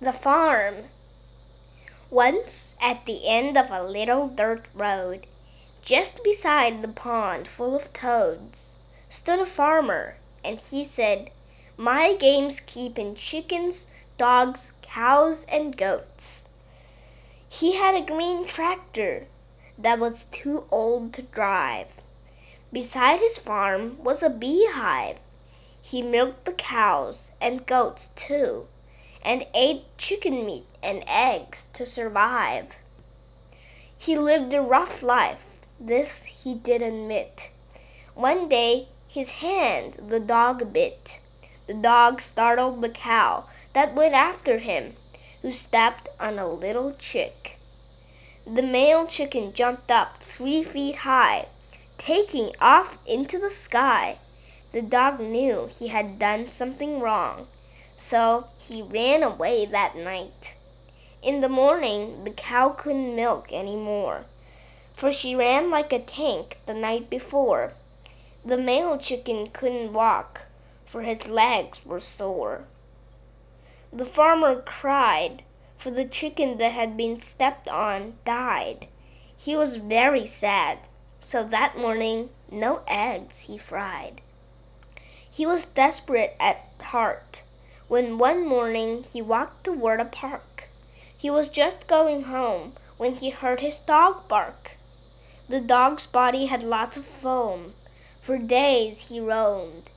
The Farm Once, at the end of a little dirt road, just beside the pond full of toads, stood a farmer, and he said, My game's keeping chickens, dogs, cows, and goats. He had a green tractor that was too old to drive. Beside his farm was a beehive. He milked the cows and goats too, and ate chicken meat and eggs to survive. He lived a rough life, this he did admit. One day his hand the dog bit. The dog startled the cow that went after him, who stepped on a little chick. The male chicken jumped up three feet high, taking off into the sky. The dog knew he had done something wrong, so he ran away that night. In the morning, the cow couldn't milk any more, for she ran like a tank the night before. The male chicken couldn't walk, for his legs were sore. The farmer cried for the chicken that had been stepped on died. He was very sad, so that morning no eggs he fried. He was desperate at heart when one morning he walked toward a park. He was just going home when he heard his dog bark. The dog's body had lots of foam. For days he roamed.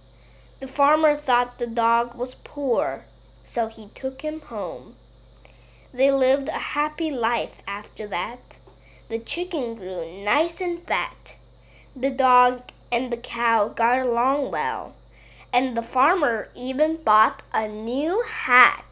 The farmer thought the dog was poor, so he took him home. They lived a happy life after that. The chicken grew nice and fat. The dog and the cow got along well. And the farmer even bought a new hat.